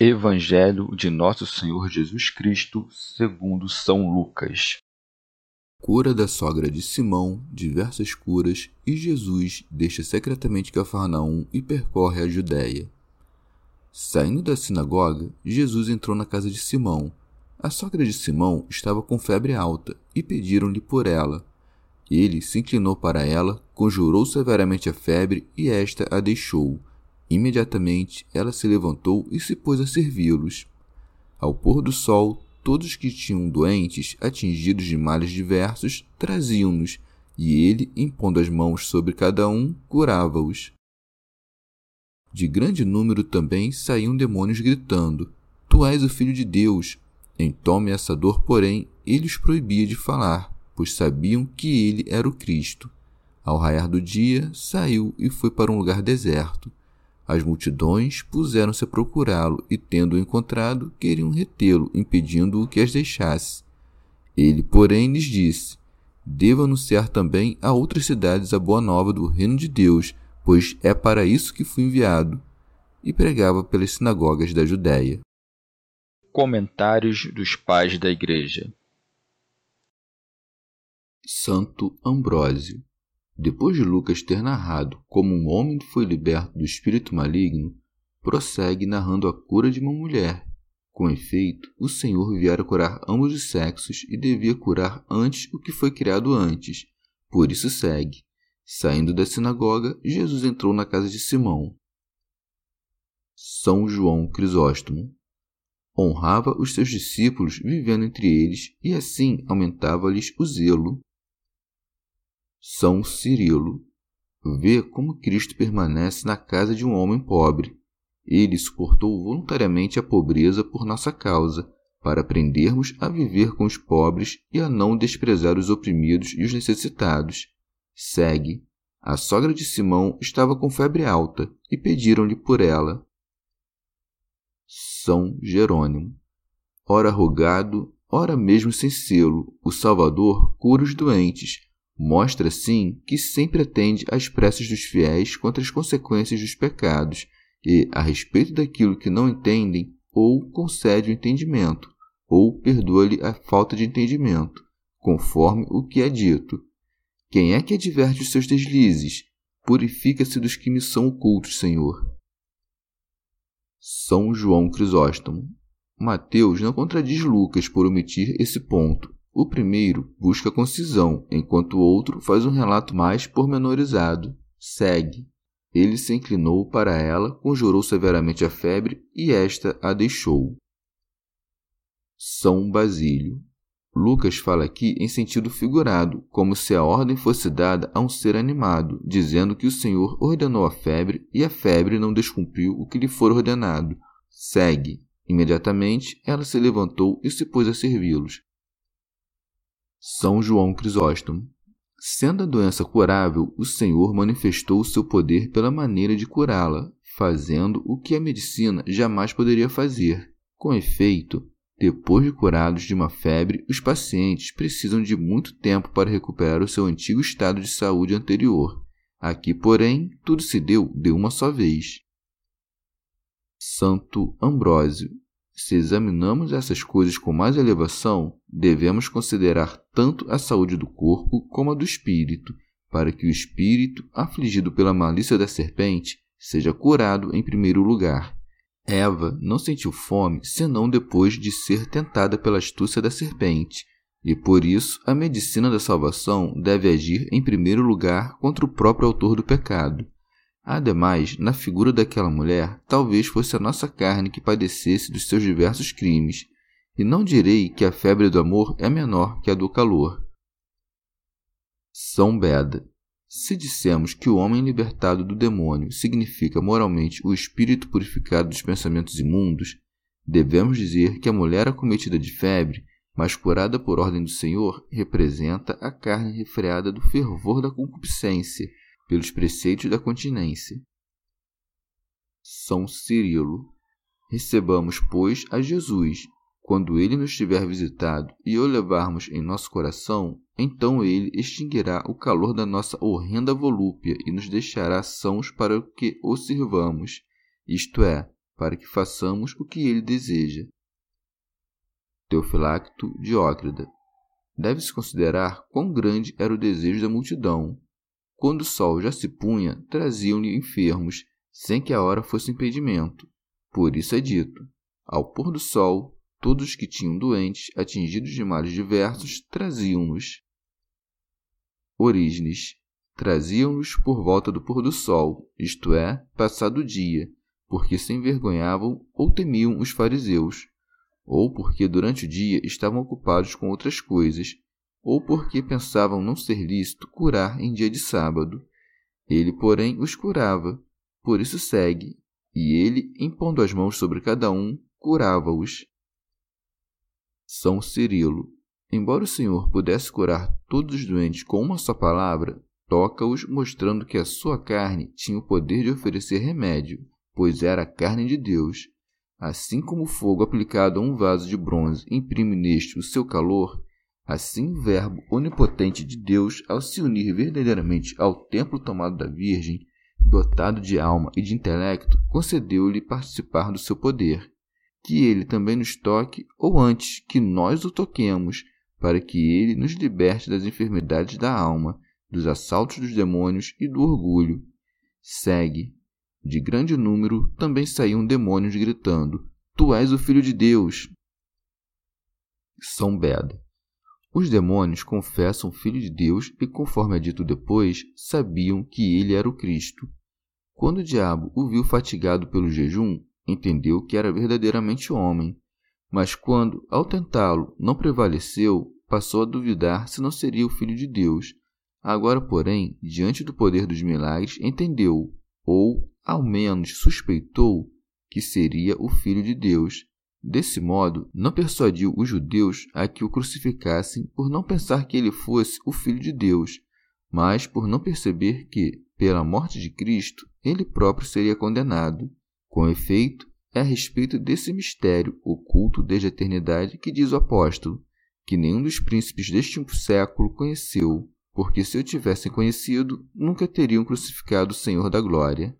Evangelho de Nosso Senhor Jesus Cristo, segundo São Lucas. Cura da sogra de Simão, diversas curas, e Jesus deixa secretamente Cafarnaum e percorre a Judéia. Saindo da sinagoga, Jesus entrou na casa de Simão. A sogra de Simão estava com febre alta e pediram-lhe por ela. Ele se inclinou para ela, conjurou severamente a febre e esta a deixou Imediatamente ela se levantou e se pôs a servi-los. Ao pôr do sol, todos que tinham doentes, atingidos de males diversos, traziam-nos, e ele, impondo as mãos sobre cada um, curava-os. De grande número também saíam demônios gritando: Tu és o Filho de Deus. Em tom ameaçador, porém, ele os proibia de falar, pois sabiam que ele era o Cristo. Ao raiar do dia, saiu e foi para um lugar deserto as multidões puseram-se a procurá-lo e, tendo-o encontrado, queriam retê-lo, impedindo-o que as deixasse. Ele, porém, lhes disse: Devo anunciar também a outras cidades a boa nova do reino de Deus, pois é para isso que fui enviado. E pregava pelas sinagogas da Judéia. Comentários dos Pais da Igreja Santo Ambrósio depois de Lucas ter narrado como um homem foi liberto do espírito maligno, prossegue narrando a cura de uma mulher. Com efeito, o Senhor viera curar ambos os sexos e devia curar antes o que foi criado antes. Por isso segue. Saindo da sinagoga, Jesus entrou na casa de Simão. São João Crisóstomo honrava os seus discípulos vivendo entre eles e assim aumentava-lhes o zelo são Cirilo. Vê como Cristo permanece na casa de um homem pobre. Ele suportou voluntariamente a pobreza por nossa causa, para aprendermos a viver com os pobres e a não desprezar os oprimidos e os necessitados. Segue. A sogra de Simão estava com febre alta e pediram-lhe por ela. São Jerônimo. Ora rogado, ora mesmo sem selo, o Salvador cura os doentes, Mostra, sim, que sempre atende às preces dos fiéis contra as consequências dos pecados e, a respeito daquilo que não entendem, ou concede o entendimento, ou perdoa-lhe a falta de entendimento, conforme o que é dito. Quem é que adverte os seus deslizes? Purifica-se dos que me são ocultos, Senhor. São João Crisóstomo. Mateus não contradiz Lucas por omitir esse ponto, o primeiro busca concisão, enquanto o outro faz um relato mais pormenorizado. Segue. Ele se inclinou para ela, conjurou severamente a febre e esta a deixou. São Basílio. Lucas fala aqui em sentido figurado, como se a ordem fosse dada a um ser animado, dizendo que o Senhor ordenou a febre e a febre não descumpriu o que lhe for ordenado. Segue. Imediatamente ela se levantou e se pôs a servi-los. São João Crisóstomo. Sendo a doença curável, o Senhor manifestou o seu poder pela maneira de curá-la, fazendo o que a medicina jamais poderia fazer. Com efeito, depois de curados de uma febre, os pacientes precisam de muito tempo para recuperar o seu antigo estado de saúde anterior. Aqui, porém, tudo se deu de uma só vez. Santo Ambrósio se examinamos essas coisas com mais elevação, devemos considerar tanto a saúde do corpo como a do espírito, para que o espírito, afligido pela malícia da serpente, seja curado em primeiro lugar. Eva não sentiu fome senão depois de ser tentada pela astúcia da serpente, e por isso a medicina da salvação deve agir em primeiro lugar contra o próprio autor do pecado. Ademais, na figura daquela mulher, talvez fosse a nossa carne que padecesse dos seus diversos crimes, e não direi que a febre do amor é menor que a do calor. São Beda. Se dissemos que o homem libertado do demônio significa moralmente o espírito purificado dos pensamentos imundos, devemos dizer que a mulher acometida de febre, mas curada por ordem do Senhor, representa a carne refreada do fervor da concupiscência pelos preceitos da continência. São Cirilo. Recebamos, pois, a Jesus. Quando ele nos tiver visitado e o levarmos em nosso coração, então ele extinguirá o calor da nossa horrenda volúpia e nos deixará sãos para que o sirvamos, isto é, para que façamos o que ele deseja. Teofilacto Diócrida. Deve-se considerar quão grande era o desejo da multidão, quando o sol já se punha, traziam-lhe enfermos, sem que a hora fosse impedimento. Por isso é dito: ao pôr do sol, todos os que tinham doentes, atingidos de males diversos, traziam-nos. Orígenes traziam-nos por volta do pôr do sol, isto é, passado o dia, porque se envergonhavam ou temiam os fariseus, ou porque durante o dia estavam ocupados com outras coisas, ou porque pensavam não ser lícito curar em dia de sábado. Ele, porém, os curava. Por isso segue, e ele, impondo as mãos sobre cada um, curava-os. São Cirilo. Embora o Senhor pudesse curar todos os doentes com uma só palavra, toca-os mostrando que a sua carne tinha o poder de oferecer remédio, pois era a carne de Deus. Assim como o fogo aplicado a um vaso de bronze imprime neste o seu calor, Assim, o Verbo onipotente de Deus, ao se unir verdadeiramente ao templo tomado da Virgem, dotado de alma e de intelecto, concedeu-lhe participar do seu poder. Que ele também nos toque, ou antes, que nós o toquemos, para que ele nos liberte das enfermidades da alma, dos assaltos dos demônios e do orgulho. Segue. De grande número também saíam demônios gritando: Tu és o Filho de Deus! São Beda. Os demônios confessam Filho de Deus e, conforme é dito depois, sabiam que ele era o Cristo. Quando o diabo o viu fatigado pelo jejum, entendeu que era verdadeiramente homem. Mas quando, ao tentá-lo, não prevaleceu, passou a duvidar se não seria o Filho de Deus. Agora, porém, diante do poder dos milagres, entendeu, ou, ao menos, suspeitou, que seria o Filho de Deus Desse modo, não persuadiu os judeus a que o crucificassem por não pensar que ele fosse o Filho de Deus, mas por não perceber que, pela morte de Cristo, ele próprio seria condenado. Com efeito, é a respeito desse mistério oculto desde a eternidade que diz o apóstolo, que nenhum dos príncipes deste século conheceu, porque se o tivessem conhecido, nunca teriam crucificado o Senhor da glória.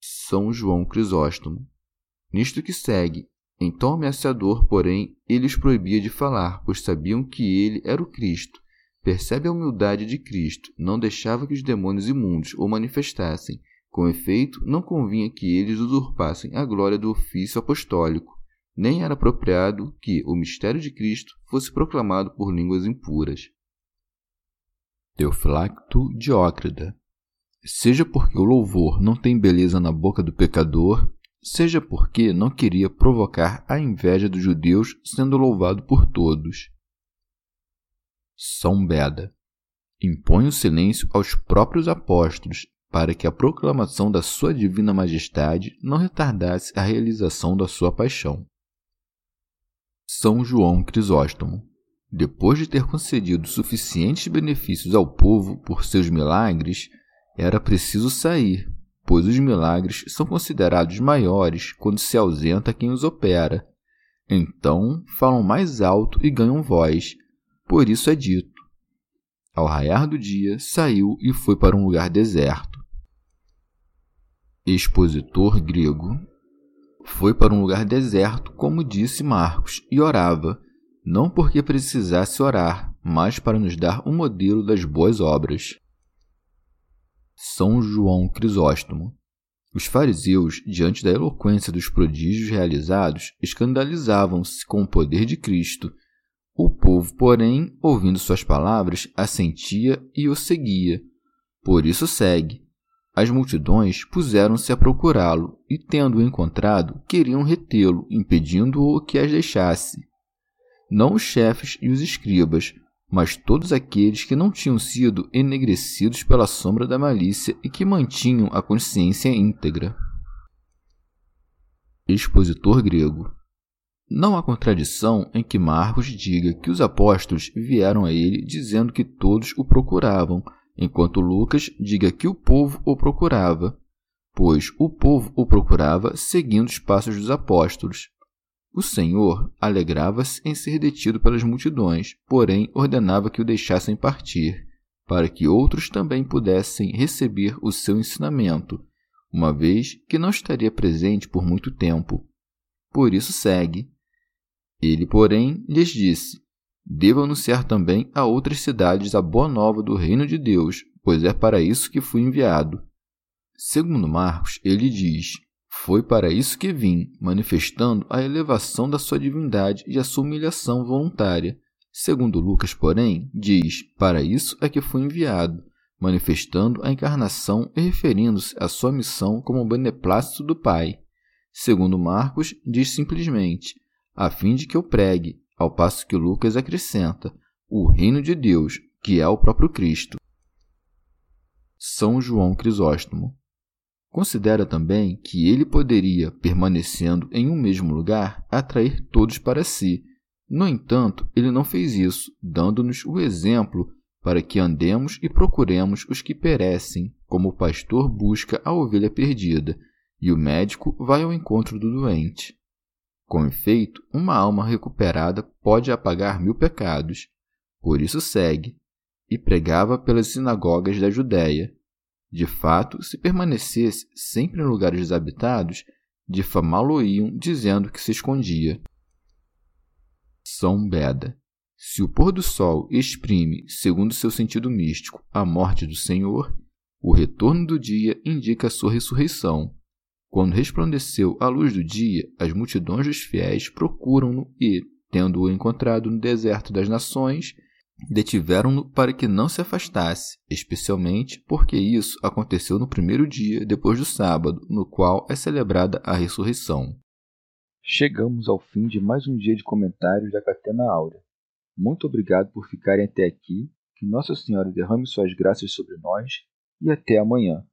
São João Crisóstomo Nisto que segue, em tom ameaçador, porém, ele os proibia de falar, pois sabiam que ele era o Cristo. Percebe a humildade de Cristo, não deixava que os demônios imundos o manifestassem. Com efeito, não convinha que eles usurpassem a glória do ofício apostólico, nem era apropriado que o mistério de Cristo fosse proclamado por línguas impuras. Teofilacto Diócrida Seja porque o louvor não tem beleza na boca do pecador, seja porque não queria provocar a inveja dos judeus sendo louvado por todos. São Beda impõe o silêncio aos próprios apóstolos para que a proclamação da sua divina majestade não retardasse a realização da sua paixão. São João Crisóstomo depois de ter concedido suficientes benefícios ao povo por seus milagres, era preciso sair pois os milagres são considerados maiores quando se ausenta quem os opera. Então falam mais alto e ganham voz. Por isso é dito: Ao raiar do dia, saiu e foi para um lugar deserto. Expositor grego. Foi para um lugar deserto, como disse Marcos, e orava, não porque precisasse orar, mas para nos dar um modelo das boas obras. São João Crisóstomo. Os fariseus, diante da eloquência dos prodígios realizados, escandalizavam-se com o poder de Cristo. O povo, porém, ouvindo suas palavras, assentia e o seguia. Por isso segue. As multidões puseram-se a procurá-lo e, tendo-o encontrado, queriam retê-lo, impedindo-o que as deixasse. Não os chefes e os escribas, mas todos aqueles que não tinham sido enegrecidos pela sombra da malícia e que mantinham a consciência íntegra. Expositor grego. Não há contradição em que Marcos diga que os apóstolos vieram a ele dizendo que todos o procuravam, enquanto Lucas diga que o povo o procurava, pois o povo o procurava seguindo os passos dos apóstolos. O Senhor alegrava-se em ser detido pelas multidões, porém ordenava que o deixassem partir, para que outros também pudessem receber o seu ensinamento, uma vez que não estaria presente por muito tempo. Por isso segue. Ele, porém, lhes disse: Devo anunciar também a outras cidades a boa nova do reino de Deus, pois é para isso que fui enviado. Segundo Marcos, ele diz: foi para isso que vim, manifestando a elevação da sua divindade e a sua humilhação voluntária. Segundo Lucas, porém, diz: Para isso é que fui enviado, manifestando a encarnação e referindo-se à sua missão como beneplácito do Pai. Segundo Marcos, diz simplesmente: a fim de que eu pregue, ao passo que Lucas acrescenta: o reino de Deus, que é o próprio Cristo. São João Crisóstomo Considera também que ele poderia, permanecendo em um mesmo lugar, atrair todos para si. No entanto, ele não fez isso, dando-nos o exemplo para que andemos e procuremos os que perecem, como o pastor busca a ovelha perdida, e o médico vai ao encontro do doente. Com efeito, uma alma recuperada pode apagar mil pecados. Por isso segue, e pregava pelas sinagogas da Judéia, de fato, se permanecesse sempre em lugares desabitados, difamá-lo-iam dizendo que se escondia. São Beda. Se o pôr do sol exprime, segundo seu sentido místico, a morte do Senhor, o retorno do dia indica a sua ressurreição. Quando resplandeceu a luz do dia, as multidões dos fiéis procuram-no e, tendo-o encontrado no deserto das nações, Detiveram-no para que não se afastasse, especialmente porque isso aconteceu no primeiro dia depois do sábado, no qual é celebrada a ressurreição. Chegamos ao fim de mais um dia de comentários da Catena Áurea. Muito obrigado por ficarem até aqui, que Nossa Senhora derrame suas graças sobre nós e até amanhã.